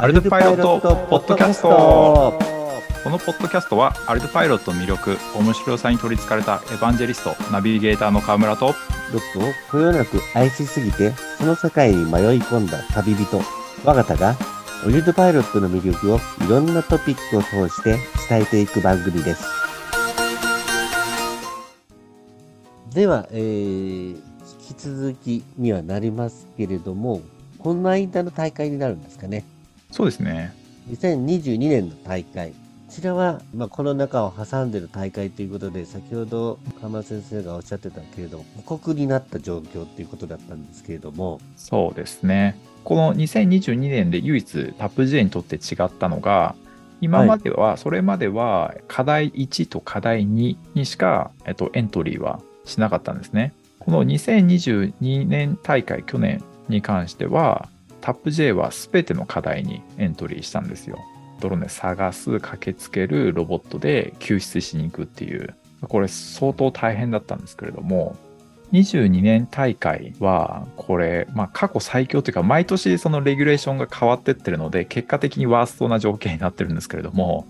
アルトパイロットポッドキャスト。このポッドキャストはアルトパイロットの魅力面白さに取りつかれたエヴァンジェリストナビゲーターの川村とロックをこよなく愛しすぎてその世界に迷い込んだ旅人我が田がオリルトパイロットの魅力をいろんなトピックを通して伝えていく番組です。では、えー、引き続きにはなりますけれどもこんな間の大会になるんですかねそうですね。2022年の大会。こちらは、まあ、コロナ禍を挟んでる大会ということで、先ほど川村先生がおっしゃってたけれども、過酷になった状況ということだったんですけれども、そうですね。この2022年で唯一タップ J にとって違ったのが、今までは、それまでは課題1と課題2にしか、えっと、エントリーはしなかったんですね。この2022年大会、去年に関しては、タップ J は全ての課題にエントリーしたんですよ。ドローンで探す、駆けつける、ロボットで救出しに行くっていう、これ相当大変だったんですけれども、22年大会は、これ、まあ、過去最強というか、毎年そのレギュレーションが変わってってるので、結果的にワーストな条件になってるんですけれども、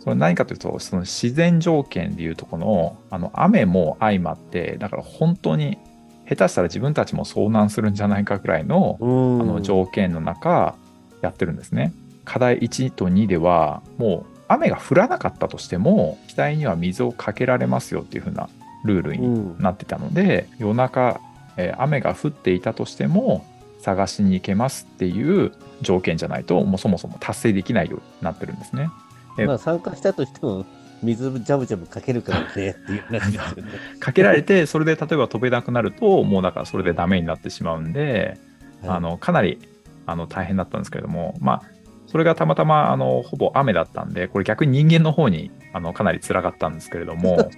それ何かというと、その自然条件でいうとこの、あの、雨も相まって、だから本当に、下手したら自分たちも遭難するんじゃないかぐらいの。あの条件の中、やってるんですね。課題1と2では、もう雨が降らなかったとしても、機体には水をかけられますよっていう風なルールにうん。なってたので夜中、えー雨が降っていたとしても探しに行けますっていう条件じゃないともうそもそも達成できないようになってるんですね。えまあ、参加したとしても、水ジャブジャブかけるからねっていう話ですよね。かけられてそれで例えば飛べなくなるともうだからそれでダメになってしまうんで、あのかなりあの大変だったんですけれどもまあそれがたまたまあのほぼ雨だったんでこれ逆に人間の方にあのかなり辛かったんですけれども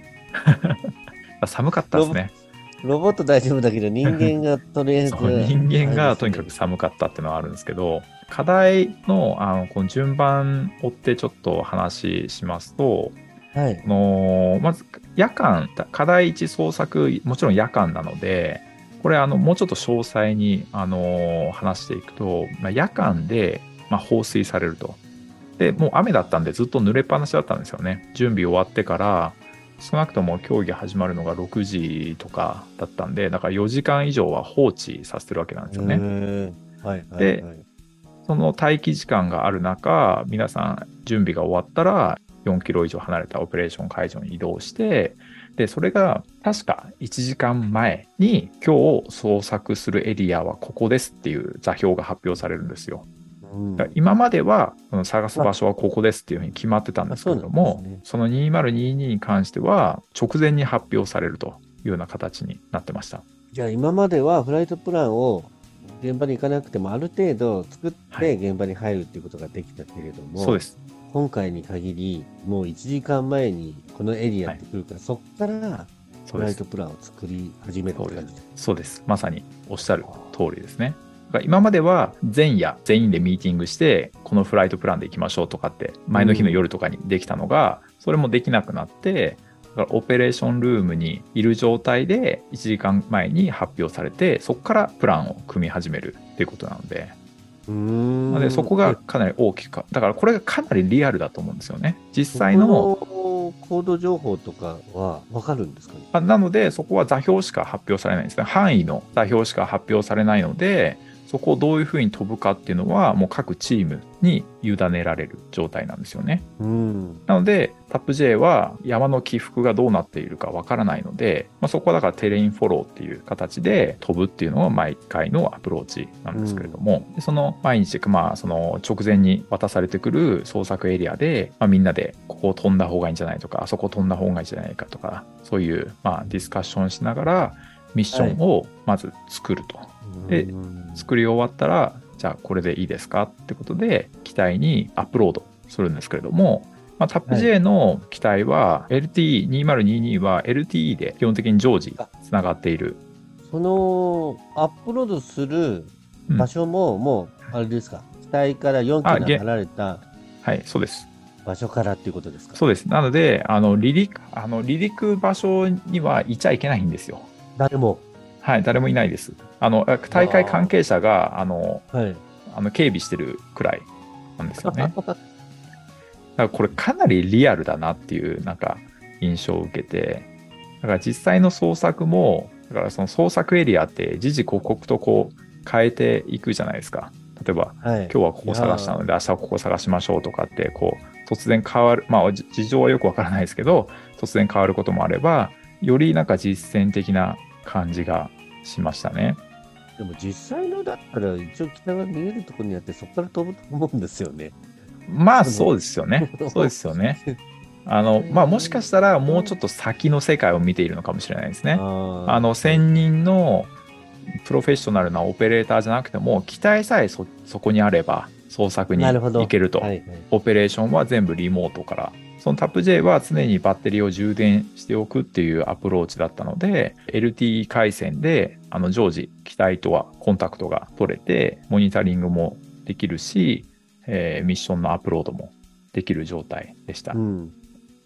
寒かったですね。ロボット大丈夫だけど、人間がとりあえず。人間がとにかくあ寒かったっていうのはあるんですけど課題のあのこの順番追ってちょっと話しますとれですねあのまず夜間課題1創作もちろん夜間なのでこれあのもうちょっと詳細にあの話していくと、まあ、夜間で、まあ、放水されるとでもう雨だったんでずっと濡れっぱなしだったんですよね準備終わってから少なくとも競技始まるのが6時とかだったんでだから4時間以上は放置させてるわけなんですよね。はいはいではい。その待機時間がある中、皆さん準備が終わったら、4キロ以上離れたオペレーション会場に移動して、で、それが確か1時間前に今日捜索するエリアはここですっていう座標が発表されるんですよ。今までは探す場所はここですっていうふうに決まってたんですけれどもなんですね、その2022に関しては直前に発表されるというような形になってました。じゃあ今まではフライトプランを現場に行かなくてもある程度作っはいて現場に入るっていうことができたけれども、そうです。今回に限りもう1時間前にこのエリアって来るから、そこからフライト。プランを作り始めたって感じです。そうです。まさにおっしゃる通りですね。今までは前夜全員でミーティングしてこのフライトプランで行きましょうとかって前の日の夜とかにできたのが、それもできなくなってだからオペレーションルームにいる状態で1時間前に発表されてそこからプランを組み始めるっていうことなのでなのでそこがかなり大きくだからこれがかなりリアルだと思うんですよね。実際のコード情報とかは分かるんですかね？あなので、そこは座標しか発表されないんですね。範囲の座標しか発表されないので、そこをどういうふうに飛ぶかっていうのは、もう各チームに委ねられる状態なんですよね。うん。なので、タップ J は山の起伏がどうなっているかわからないので、まあ、そこはだからテレインフォローっていう形で飛ぶっていうのが毎回のアプローチなんですけれども、でその毎日、まあ、その直前に渡されてくる捜索エリアで、まあ、みんなでここを飛んだ方がいいんじゃないとか、あそこ飛んだ方がいいんじゃないかとか、そういう、まあ、ディスカッションしながらミッションをまず作ると。でうん作り終わったら、じゃあこれでいいですかってことで、機体にアップロードするんですけれども、まあ、タップ J の機体は LTE2022 は LTE で基本的に常時つながっている。そのアップロードするうん場所も、もう、あれですか、機体から4キロ離れたはい、そうです。場所からっていうことですか？そうです。なので、あの離陸あの離陸場所にはいちゃいけないんですよ。誰も。はい、誰もいないです。あの大会関係者があのはい。あの警備してるくらいなんですよね。だからこれかなりリアルだなっていうなんか印象を受けて、だから実際の創作も、だからその創作エリアって時々刻々とこう変えていくじゃないですか。例えば、はい。今日はここ探したので明日はここ探しましょうとかってこう突然変わるまあじ事情はよくわからないですけど突然変わることもあればよりなんか実践的な感じがしましたね。でも実際のだったら、一応北が見えるところにあって、そこから飛ぶと思うんですよね。まあそうですよね。そうですよね。あのまあもしかしたらもうちょっと先の世界を見ているのかもしれないですね。ああの専任のプロフェッショナルなオペレーターじゃなくても機体さえそそこにあれば創作になるほど行けると。はいはい。オペレーションは全部リモートから。そのタップ J は常にバッテリーを充電しておくっていうアプローチだったので、LTE 回線であの常時機体とはコンタクトが取れて、モニタリングもできるし、えーミッションのアップロードもできる状態でした。うん。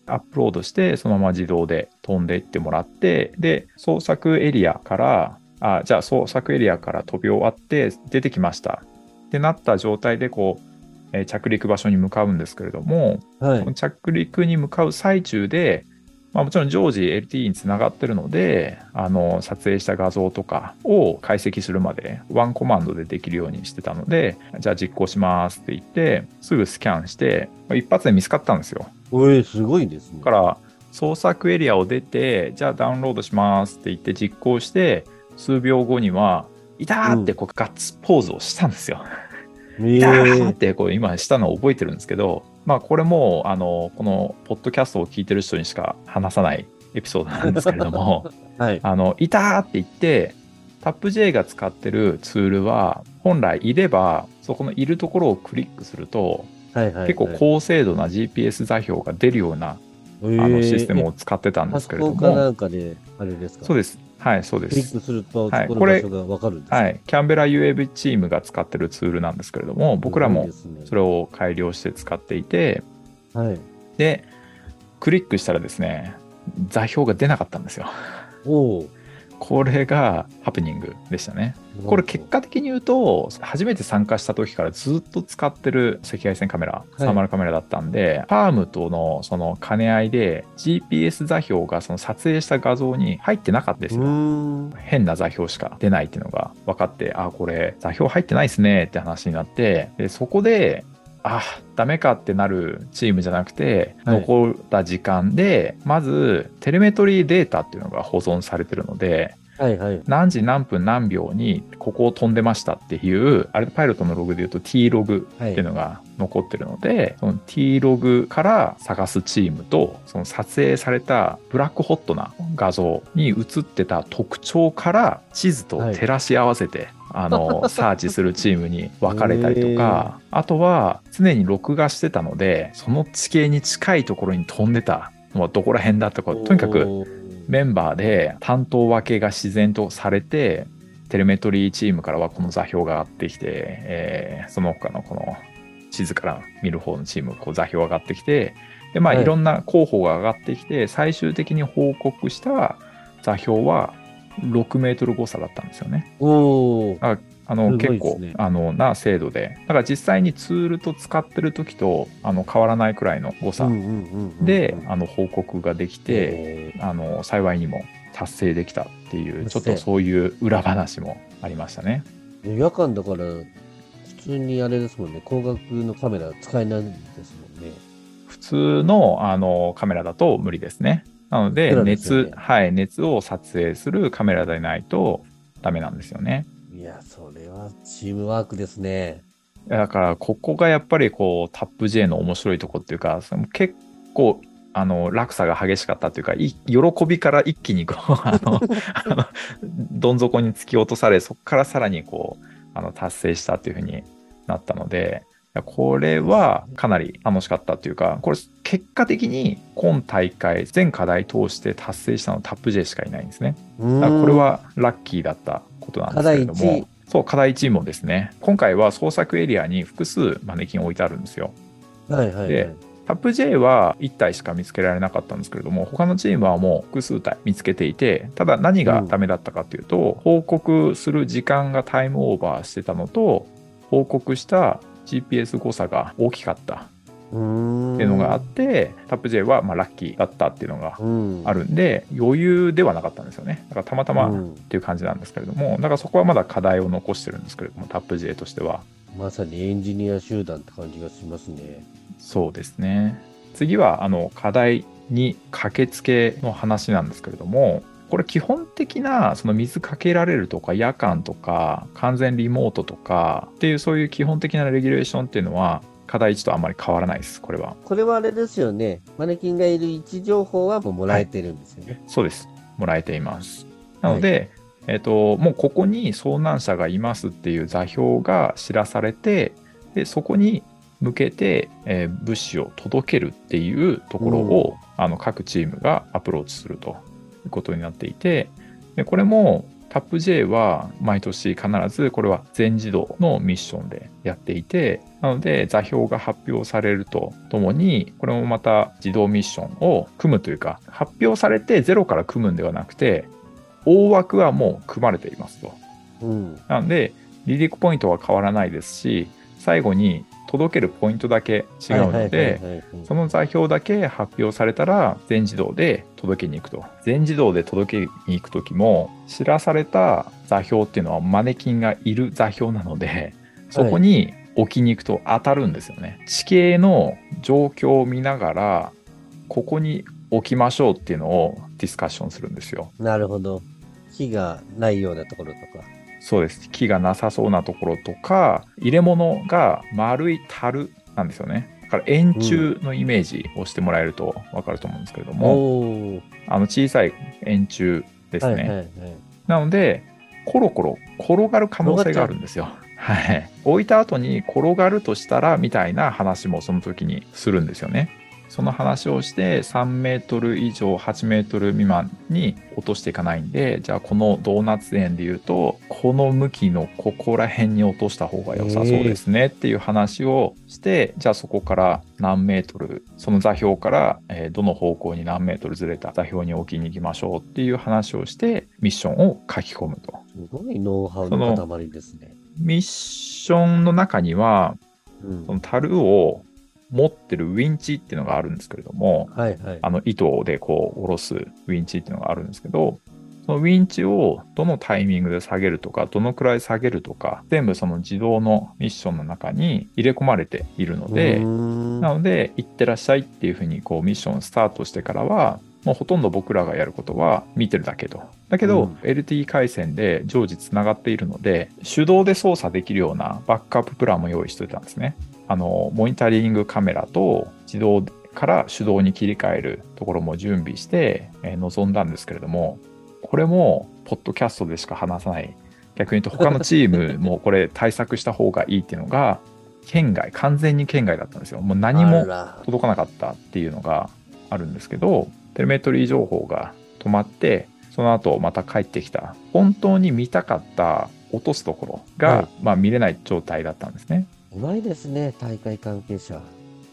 アップロードして、そのまま自動で飛んでいってもらって、で、捜索エリアから、あ、じゃあ捜索エリアから飛び終わって出てきました。ってなった状態で、こう、えー着陸場所に向かうんですけれども、はい。着陸に向かう最中で、まあ、もちろん常時 LTE につながってるので、あの、撮影した画像とかを解析するまでワンコマンドでできるようにしてたので、じゃあ実行しますって言って、すぐスキャンして、まあ一発で見つかったんですよ。おい、すごいですねだ。から創作エリアを出てじゃあダウンロードしますって言って実行して数秒後には「いた!」ってこうガッツポーズをしたんですよ。えいたーっえてこう今したのを覚えてるんですけどまあこれもあのこのポッドキャストを聞いてる人にしか話さないエピソードなんですけれども はい。あのいたーって言ってタップ J が使ってるツールは本来いればそこのいるところをクリックするとはいはい。結構高精度な GPS 座標が出るようなあのシステムを使ってたんでパすけれども、んかで、あれですか？そうです。はい、そうでクリッす。クすると、はいそこの場所がわかるんですかはい、キャンベラ UAV チームが使ってるツールなんですけれども、僕らもそれを改良して使っていて、はい。で、クリックしたらですね、座標が出なかったんですよ。おお。これがハプニングでしたね。これ結果的に言うと、初めて参加した時からずっと使ってる赤外線カメラ、いサーマルカメラだったんで、ファームとのその兼ね合いで GPS 座標がその撮影した画像に入ってなかったですうよ。変な座標しか出ないっていうのが分かって、あ、これ座標入ってないですねって話になって、でそこで、あ、ダメかってなるチームじゃなくて、はい残った時間で、まずテレメトリーデータっていうのが保存されてるので、はいはい。何時何分何秒にここを飛んでましたっていう、あれパイロットのログで言うと T ログはい。っていうのが残ってるので、その T ログから探すチームと、その撮影されたブラックホットな画像に映ってた特徴から地図と照らし合わせて、あの、サーチするチームに分かれたりとか、あとは常に録画してたので、その地形に近いところに飛んでたのはどこら辺だとか、とにかくメンバーで担当分けが自然とされて、テレメトリーチームからはこの座標が上がってきて、えーその他のこの地図から見る方のチーム、こう座標が上がってきて、で、まあ、はい。いろんな候補が上がってきて、最終的に報告した座標は6メートル誤差だったんですよね。おーあの、すごい結構あの、な精度で。だから実際にツールと使ってる時と、あの、変わらないくらいの誤差で、あの、報告ができて、えあの幸いにも達成できたっていうちょっとそういう裏話もありましたね。ー夜間だから、普通にあれですもんね、光学のカメラ使えないんですもんね。普通のあのカメラだと無理ですね。なのでそうですよね熱、はい、熱を撮影するカメラでないとダメなんですよね。いや、それはチームワークですね。だからここがやっぱりこうタップ J の面白いとこっていうかその結構あの落差が激しかったというかい喜びから一気にこう あのあのどん底に突き落とされそこからさらにこうあの達成したというふうになったのでこれはかなり楽しかったというかこれ結果的に今大会全課題通して達成したのはタップ J しかいないんですね。これはラッキーだったことなんですけれども、そう、課題チームもですね、今回は創作エリアに複数マネキン置いてあるんですよ。はいはいはいで。タップ J は1体しか見つけられなかったんですけれども、他のチームはもう複数体見つけていて、ただ何がダメだったかというと、報告する時間がタイムオーバーしてたのと、報告した GPS 誤差が大きかった。っていうのがあって、タップ J はまあラッキーだったっていうのがうん。あるんで、余裕ではなかったんですよね。だからたまたまっうんていう感じなんですけれども、だからそこはまだ課題を残してるんですけれども、タップ J としては。まさにエンジニア集団って感じがしますね。そうですね。次は、あの、課題に駆けつけの話なんですけれども、これ基本的な、その水かけられるとか、夜間とか、完全リモートとかっていう、そういう基本的なレギュレーションっていうのは、課題1とあんまり変わらないです、これは。これはあれですよね。マネキンがいる位置情報はもうもらえてるんですよね。そうです。もらえています。なので、えっ、と、もうここに遭難者がいますっていう座標が知らされて、で、そこに向けて、えー物資を届けるっていうところを、あの各チームがアプローチするということになっていて、でこれもタップ J は毎年必ずこれは全自動のミッションでやっていて、なので座標が発表されるとともに、これもまた自動ミッションを組むというか、発表されてゼロから組むんではなくて、大枠はもう組まれていますと。うん。なので、離陸ポイントは変わらないですし、最後に届けるポイントだけ違うので、その座標だけ発表されたら全自動で届けに行くと。全自動で届けに行くときも知らされた座標っていうのはマネキンがいる座標なので、そこに置きに行くと当たるんですよね。地形の状況を見ながら、ここに置きましょうっていうのをディスカッションするんですよ。なるほど。木がないようなところとか。そうです。木がなさそうなところとか、入れ物が丸い樽なんですよね。だから円柱のイメージをしてもらえると分かると思うんですけれども、おお。あの小さい円柱ですね。はいはいはい。なので、コロコロ転がる可能性があるんですよ。はい。置いた後に転がるとしたらみたいな話もその時にするんですよね。その話をして3メートル以上8メートル未満に落としていかないんで、じゃあこのドーナツ円で言うと、この向きのここら辺に落とした方が良さそうですねっていう話をして、じゃあそこから何メートル、その座標からえーどの方向に何メートルずれた座標に置きに行きましょうっていう話をして、ミッションを書き込むと。すごいノウハウの塊ですね。ミッションの中には、うんその樽を持ってるウィンチっていうのがあるんですけれども、はいはい。あの糸でこう下ろすウィンチっていうのがあるんですけど、そのウィンチをどのタイミングで下げるとか、どのくらい下げるとか、全部その自動のミッションの中に入れ込まれているので、なので、行ってらっしゃいっていうふうにこうミッションスタートしてからは、もうほとんど僕らがやることは見てるだけと。だけど、うん LTE 回線で常時つながっているので、手動で操作できるようなバックアッププランも用意しておいたんですね。あの、モニタリングカメラと自動から手動に切り替えるところも準備して、えー臨んだんですけれども、これも、ポッドキャストでしか話さない。逆に言うと、他のチームもこれ対策した方がいいっていうのが、県外、完全に県外だったんですよ。もう何も届かなかったっていうのがあるんですけど、テレメトリー情報が止まって、その後また帰ってきた。本当に見たかった落とすところが、はいまあ見れない状態だったんですね。うまいですね、大会関係者。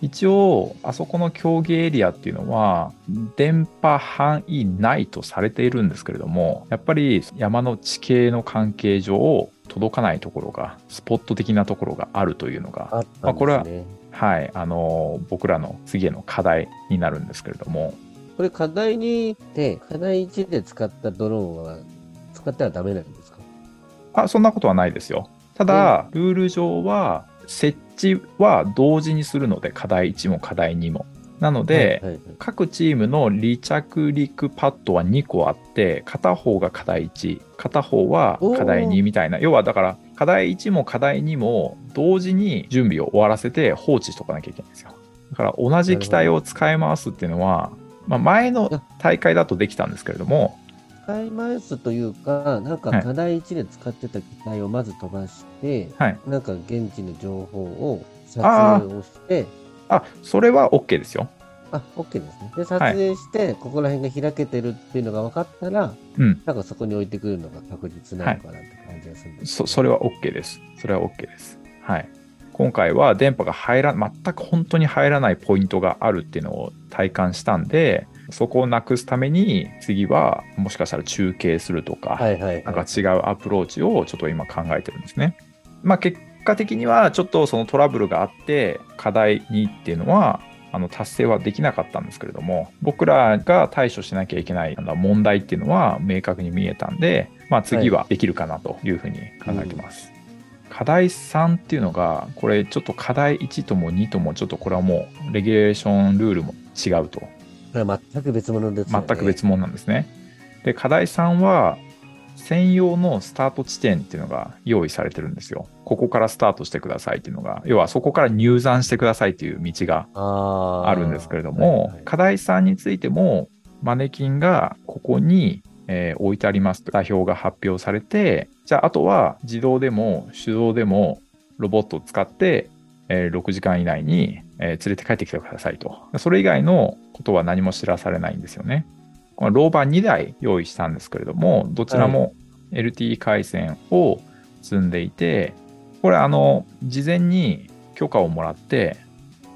一応、あそこの競技エリアっていうのは、電波範囲内とされているんですけれども、やっぱり山の地形の関係上、届かないところが、スポット的なところがあるというのが、あったんまあこれは。はい、あの、僕らの次への課題になるんですけれども、これ課題にって、課題1で使ったドローンは使ってはダメなんですか？あ、そんなことはないですよ。ただ、ルール上は、設置は同時にするので、課題1も課題2も。なので、はいはいはい各チームの離着陸パッドは2個あって、片方が課題1、片方は課題2みたいな。要はだから、課題1も課題2も同時に準備を終わらせて放置しとかなきゃいけないんですよ。だから同じ機体を使い回すっていうのは、まあ、前の大会だとできたんですけれども、使い回すというか、なんかはい課題1で使ってた機体をまず飛ばして、はい。なんか現地の情報を撮影をして、あ、それは OK ですよ。あ、OK ですね。で、撮影して、ここら辺が開けてるっていうのが分かったら、うん。なんかそこに置いてくるのが確実なのかなって感じがするんですけそど、それは OK です。それは OK です。はい。今回は電波が入ら、全く本当に入らないポイントがあるっていうのを体感したんで、そこをなくすために、次はもしかしたら中継するとか、はいはい、なんかはい。違うアプローチをちょっと今考えてるんですね。まあ結果的にはちょっとそのトラブルがあって、課題2っていうのは、あの達成はできなかったんですけれども、僕らが対処しなきゃいけない問題っていうのは明確に見えたんで、まあ、次はできるかなというふうに考えてます。課題3っていうのが、これちょっと課題1とも2ともちょっとこれはもうレギュレーションルールも違うと。これは全く別物ですよね。全く別物なんですね。で、課題3は、専用のスタート地点っていうのが用意されてるんですよ。ここからスタートしてくださいっていうのが、要はそこから入山してくださいっていう道があるんですけれども、はいはい課題3についても、マネキンがここに、えー置いてありますと座標が発表されて、じゃああとは自動でも手動でもロボットを使って、えー6時間以内に、えー連れて帰ってきてくださいと。それ以外のことは何も知らされないんですよね。このローバー2台用意したんですけれども、どちらも LTE 回線を積んでいて、これあの、事前に許可をもらって、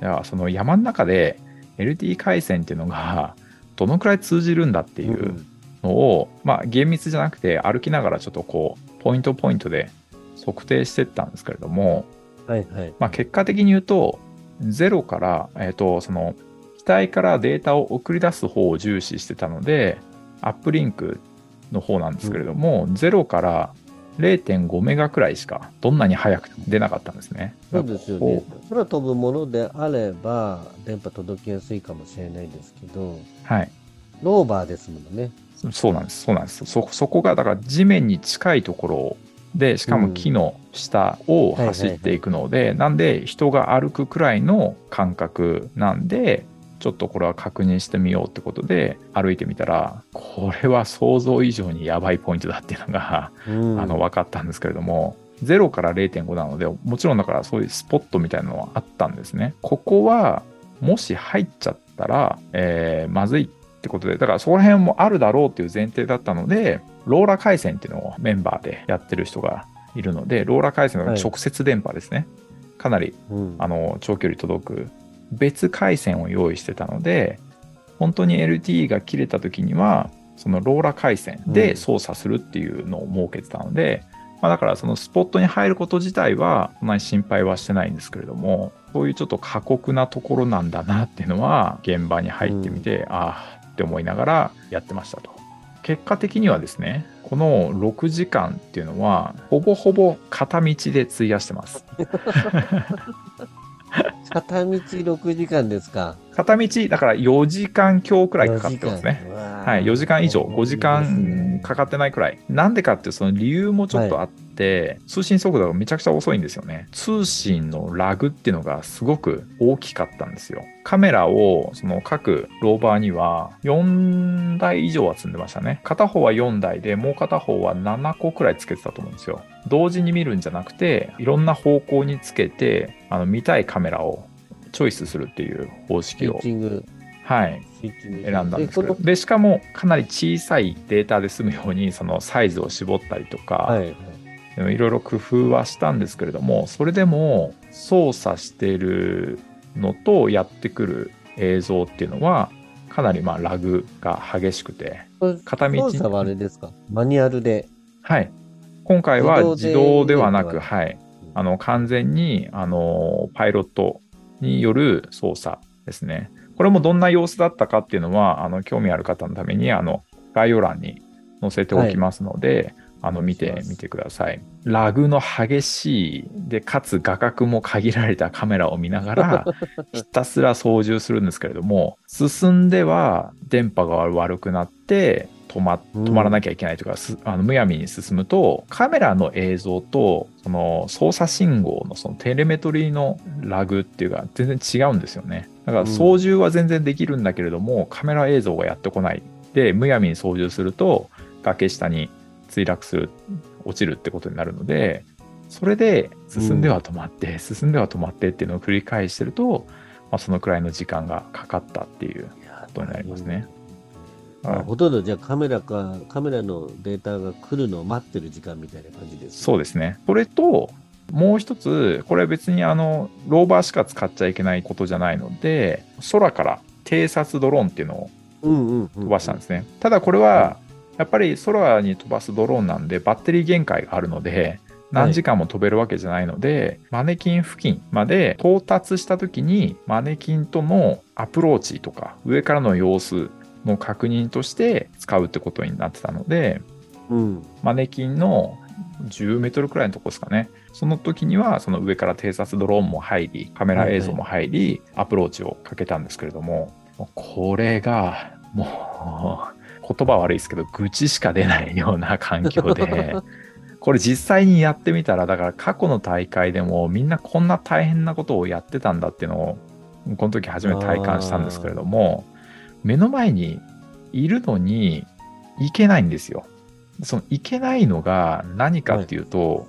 いやその山の中で LTE 回線っていうのがどのくらい通じるんだっていうのを、まあ厳密じゃなくて歩きながらちょっとこう、ポイントポイントで測定していったんですけれども、はいはい。まあ、結果的に言うと、ゼロから、えっ、と、その、機体からデータを送り出す方を重視してたので、アップリンクの方なんですけれども、ゼロから0.5メガくらいしか、どんなに早く出なかったんですね。そうですよね。空飛ぶものであれば、電波届きやすいかもしれないですけど、はい。ローバーですもんね。そうなんです。そうなんです。そ、そこが、だから地面に近いところで、しかも木の下を走っていくので、なんで人が歩くくらいの感覚なんで、ちょっとこれは確認してみようってことで歩いてみたら、これは想像以上にやばいポイントだっていうのが、うん、あの分かったんですけれども、0から0.5なので、もちろんだからそういうスポットみたいなのはあったんですね。ここは、もし入っちゃったら、えーまずいってことで、だからそこら辺もあるだろうっていう前提だったので、ローラ回線っていうのをメンバーでやってる人がいるので、ローラ回線の直接電波ですね。かなりうん、あの長距離届く別回線を用意してたので本当に LTE が切れた時にはそのローラ回線で操作するっていうのを設けてたので、まあ、だからそのスポットに入ること自体はそんなに心配はしてないんですけれどもそういうちょっと過酷なところなんだなっていうのは現場に入ってみて、ああって思いながらやってましたと。結果的にはですねこの6時間っていうのはほぼほぼ片道で費やしてます。片道6時間ですか。片道だから4時間強くらいかかってますね。ははい、4時間以上、5時間かかってないくらい。なんでかっていうその理由もちょっとあって、通信速度がめちゃくちゃ遅いんですよね。通信のラグっていうのがすごく大きかったんですよ。カメラをその各ローバーには4台以上は積んでましたね。片方は4台で、もう片方は7個くらいつけてたと思うんですよ。同時に見るんじゃなくて、いろんな方向につけて、あの見たいカメラをチョイスするっていう方式をはい、選んだんですけどこでしかもかなり小さいデータで済むようにそのサイズを絞ったりとのか、はいはい。いろいろ工夫はしたんですけれどもそれでも操作しているのとやってくる映像っていうのはかなりまあラグが激しくて片道操作はあれですか？マニュアルで。はい。今回は自自動ではなく、はい、あの完全にあのパイロットによる操作ですね。これもどんな様子だったかっていうのは、あの興味ある方のためにあの概要欄に載せておきますので、あの見てみてください。ラグの激しいで、かつ画角も限られたカメラを見ながら、ひたすら操縦するんですけれども、進んでは電波が悪くなって、止まうん止まらなきゃいけないとか、すあのむやみに進むと、カメラの映像と、その操作信号のそのテレメトリーのラグっていうか、全然違うんですよね。だから操縦は全然できるんだけれども、カメラ映像がやってこない。で、むやみに操縦すると、崖下に墜落する、落ちるってことになるので、それで進んでは止まって、進んでは止まってっていうのを繰り返してると、まあ、そのくらいの時間がかかったっていうことになりますね。あほとんどじゃあカメラか、カメラのデータが来るのを待ってる時間みたいな感じです。そうですね。それと、もう一つ、これは別にあの、ローバーしか使っちゃいけないことじゃないので、空から偵察ドローンっていうのをうんうんうん。飛ばしたんですね。ただこれは、やっぱり空に飛ばすドローンなんで、バッテリー限界があるので、何時間も飛べるわけじゃないので、マネキン付近まで到達した時にマネキンとのアプローチとか上からの様子の確認として使うってことになってたので、うん。マネキンの10メートルくらいのとこですかね。その時にはその上から偵察ドローンも入り、カメラ映像も入り、アプローチをかけたんですけれども、これがもう言葉悪いですけど、愚痴しか出ないような環境で、これ実際にやってみたら、だから過去の大会でもみんなこんな大変なことをやってたんだっていうのを、この時初めて体感したんですけれども、目の前にいるのに行けないんですよ。その行けないのが何かっていうと、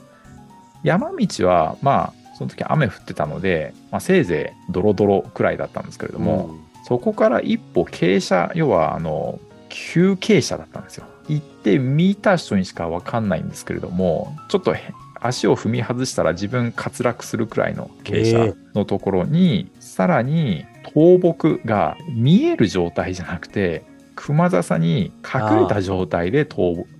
山道はまあその時雨降ってたので、まあ、せいぜいドロドロくらいだったんですけれども、そこから一歩傾斜要はあの急傾斜だったんですよ。行って見た人にしか分かんないんですけれどもちょっと足を踏み外したら自分滑落するくらいの傾斜のところに、さらに倒木が見える状態じゃなくて熊笹に隠れた状態で倒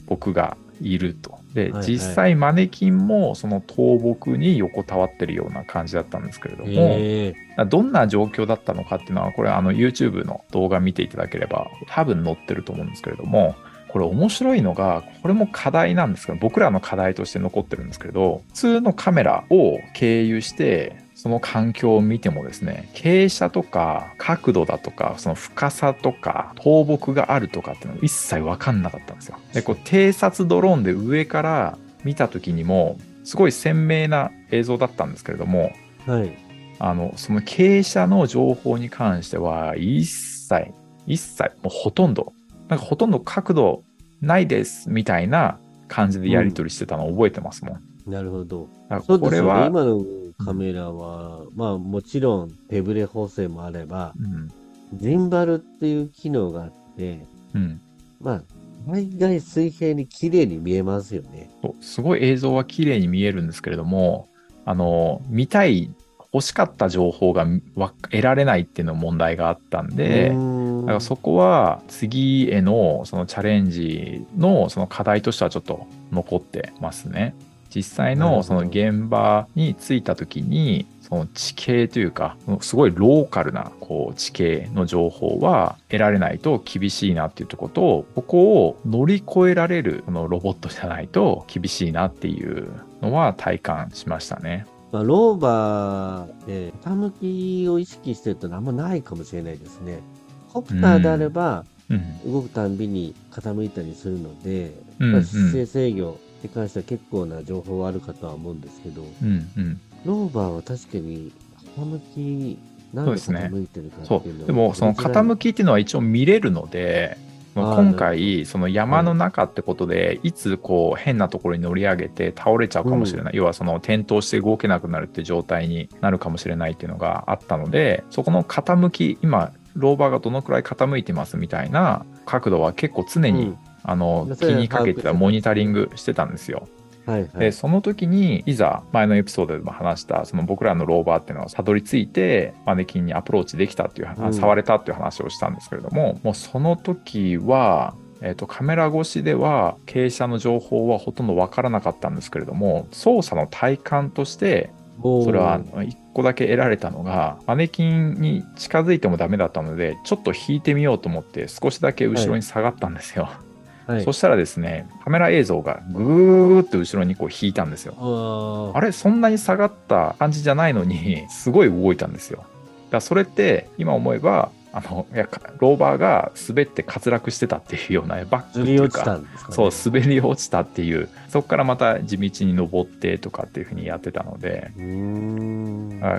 木がいると。で、はいはい。実際マネキンもその倒木に横たわってるような感じだったんですけれども、え。どんな状況だったのかっていうのはこれあの YouTube の動画見ていただければ多分載ってると思うんですけれどもこれ面白いのがこれも課題なんですけど僕らの課題として残ってるんですけれど普通のカメラを経由してその環境を見てもですね傾斜とか角度だとかその深さとか倒木があるとかっていうのが一切分かんなかったんですよ。でこう偵察ドローンで上から見た時にもすごい鮮明な映像だったんですけれどもはい。あの、その傾斜の情報に関しては、一切、一切、もうほとんど、なんかほとんど角度ないですみたいな感じでやり取りしてたのを覚えてますもん。なるほど。これは、今のカメラは、まあもちろん手ブレ補正もあれば、うん、ジンバルっていう機能があって、うん。まあ、大概水平に綺麗に見えますよね。すごい映像は綺麗に見えるんですけれども、あの、見たい、欲しかった情報がわ得られないっていうの問題があったんで、だからそこは次へのそのチャレンジのその課題としてはちょっと残ってますね。実際のその現場に着いた時にその地形というかすごいローカルなこう地形の情報は得られないと厳しいなっていうところとここを乗り越えられるこのロボットじゃないと厳しいなっていうのは体感しましたね。まあ、ローバーで傾きを意識してるとあんまないかもしれないですね。コプターであれば、うん、動くたんびに傾いたりするので、うんまあ姿勢制御に関しては結構な情報はあるかとは思うんですけど、うんうん。ローバーは確かに傾き、何でそうですね傾いてるかそっていうのう。でもその傾きっていうのは一応見れるので今回その山の中ってことでい。つこう変なところに乗り上げて倒れちゃうかもしれない、要はその転倒して動けなくなるっていう状態になるかもしれないっていうのがあったのでそこの傾き今ローバーがどのくらい傾いてますみたいな角度は結構常に、うんあの気にかけてたモニタリングしてたんですよ。はいはい。でその時にいざ前のエピソードでも話したその僕らのローバーっていうのはたどり着いてマネキンにアプローチできたっていう、うん触れたっていう話をしたんですけれどももうその時は、えー、とカメラ越しでは傾斜の情報はほとんど分からなかったんですけれども操作の体感としてそれは1個だけ得られたのがマネキンに近づいてもダメだったのでちょっと引いてみようと思って少しだけ後ろに下がったんですよ。はいそしたらですねカメラ映像がぐーって後ろにこう引いたんですよ。ああれそんなに下がった感じじゃないのにすごい動いたんですよ。だからそれって今思えばあのいやローバーが滑って滑落してたっていうようなバックっていうかね。そう滑り落ちたっていうそこからまた地道に登ってとかっていうふうにやってたので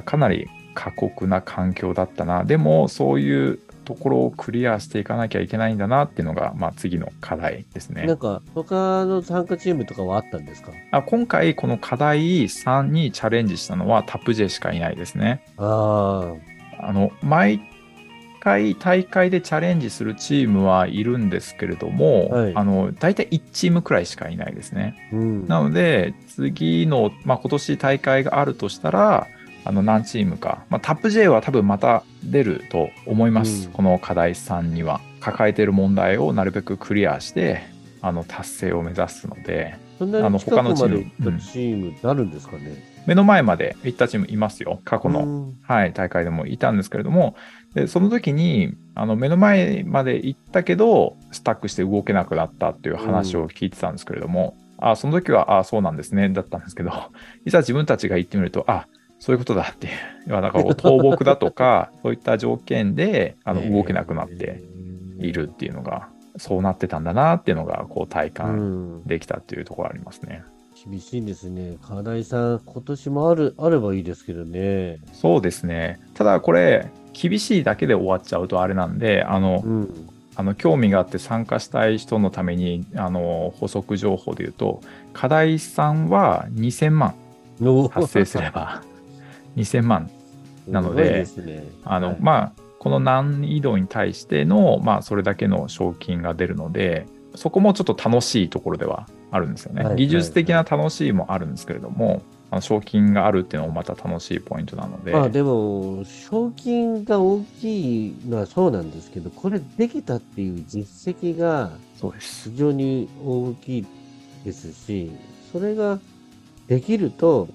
かなり過酷な環境だったなでもそういうところをクリアしていかなきゃいけないんだなっていうのが、まあ、次の課題ですね。なんか、他の参加チームとかはあったんですか？あ今回この課題3にチャレンジしたのはタップ J しかいないですね。ああの毎回大会でチャレンジするチームはいるんですけれども、はいあの大体1チームくらいしかいないですね。あ。うん。なので次の、まあ、今年大会があるとしたらあの何チームか、まあ、タップ J は多分また出ると思います、うんこの課題3には。抱えている問題をなるべくクリアしてあの達成を目指すのでそんなあのに近くま他のチームで行ったチームってあるんですかね？目の前まで行ったチームいますよ。過去の、うんはい、大会でもいたんですけれども、でその時にあの目の前まで行ったけど、スタックして動けなくなったっていう話を聞いてたんですけれども、あその時は、あそうなんですね、だったんですけど、いざ自分たちが行ってみると、あそういうことだっていう、要はだから倒木だとか、そういった条件であの動けなくなっているっていうのが、そうなってたんだなっていうのが、こう体う感ん。できたっていうところありますね。厳しいんですね。課題さん、今年もある、あればいいですけどね。そうですね。ただこれ、厳しいだけで終わっちゃうとあれなんで、あの、うん。あの興味があって参加したい人のためにあの補足情報で言うと課題さんは2000万の達成すれば2000万なのであの、はい。まあこの難易度に対しての、まあ、それだけの賞金が出るのでそこもちょっと楽しいところではあるんですよね、はい技術的な楽しいもあるんですけれども、あの賞金があるっていうのもまた楽しいポイントなので、まあでも、賞金が大きいのはそうなんですけど、これできたっていう実績が非常に大きいですし、それができると、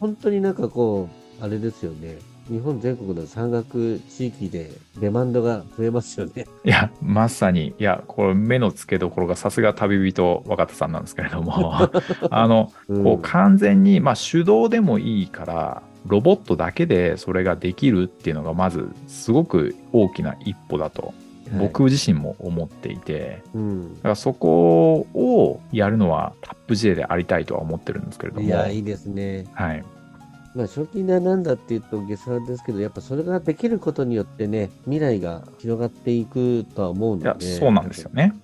本当になんかこう、あれですよね。日本全国の山岳地域でデマンドが増えますよね。いや、まさに、いや、これ目の付けどころがさすが旅人若田さんなんですけれども、あの、うん。こう完全に、まあ手動でもいいから、ロボットだけでそれができるっていうのがまずすごく大きな一歩だと僕自身も思っていて、うん。だからそこをやるのはタップ J でありたいとは思ってるんですけれども、いや、いいですね。はい、まあ、賞金がなんだっていうと下世話ですけど、やっぱそれができることによってね、未来が広がっていくとは思うのいやで。そうなんですよね。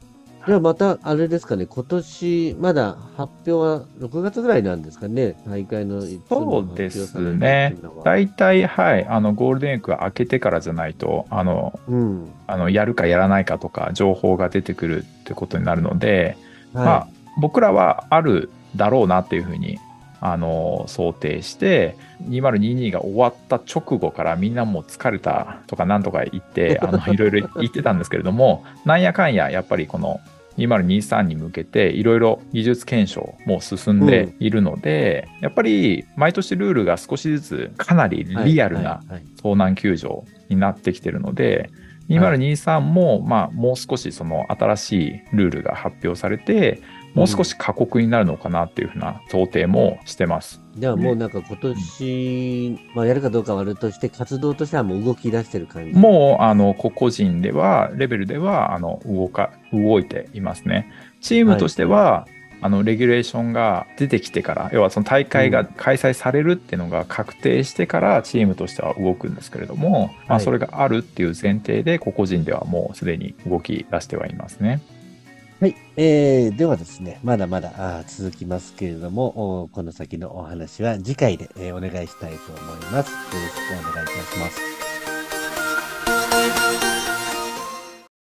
ではまた、あれですかね、今年、まだ発表は6月ぐらいなんですかね、大会のそうですね大体、はい、あのゴールデンウィークが明けてからじゃないと、あのうん。あのやるかやらないかとか情報が出てくるってことになるので、まあは、僕らはあるだろうなっていうふうにあの想定して2022が終わった直後からみんなもう疲れたとかなんとか言って あのいろいろ言ってたんですけれどもなんやかんややっぱりこの2023に向けていろいろ技術検証も進んでいるので、やっぱり毎年ルールが少しずつかなりい。リアルな遭難救助になってきてるので、2023も、まあ、もう少しその新しいルールが発表されて、もう少し過酷になるのかなっていうふうな想定もしてます。ではもうなんか今年、まあやるかどうかはあれとして、活動としてはもう動き出してる感じ。もう、あの、個々人では、レベルでは、あの、動か、動いていますね。チームとしては、あの、レギュレーションが出てきてから、要はその大会が開催されるっていうのが確定してから、チームとしては動くんですけれども、まあ、はいそれがあるっていう前提で、個々人ではもうすでに動き出してはいますね。はい。えー、ではですね、まだまだ続きますけれども、この先のお話は次回で、えーお願いしたいと思います。よろしくお願いいたします。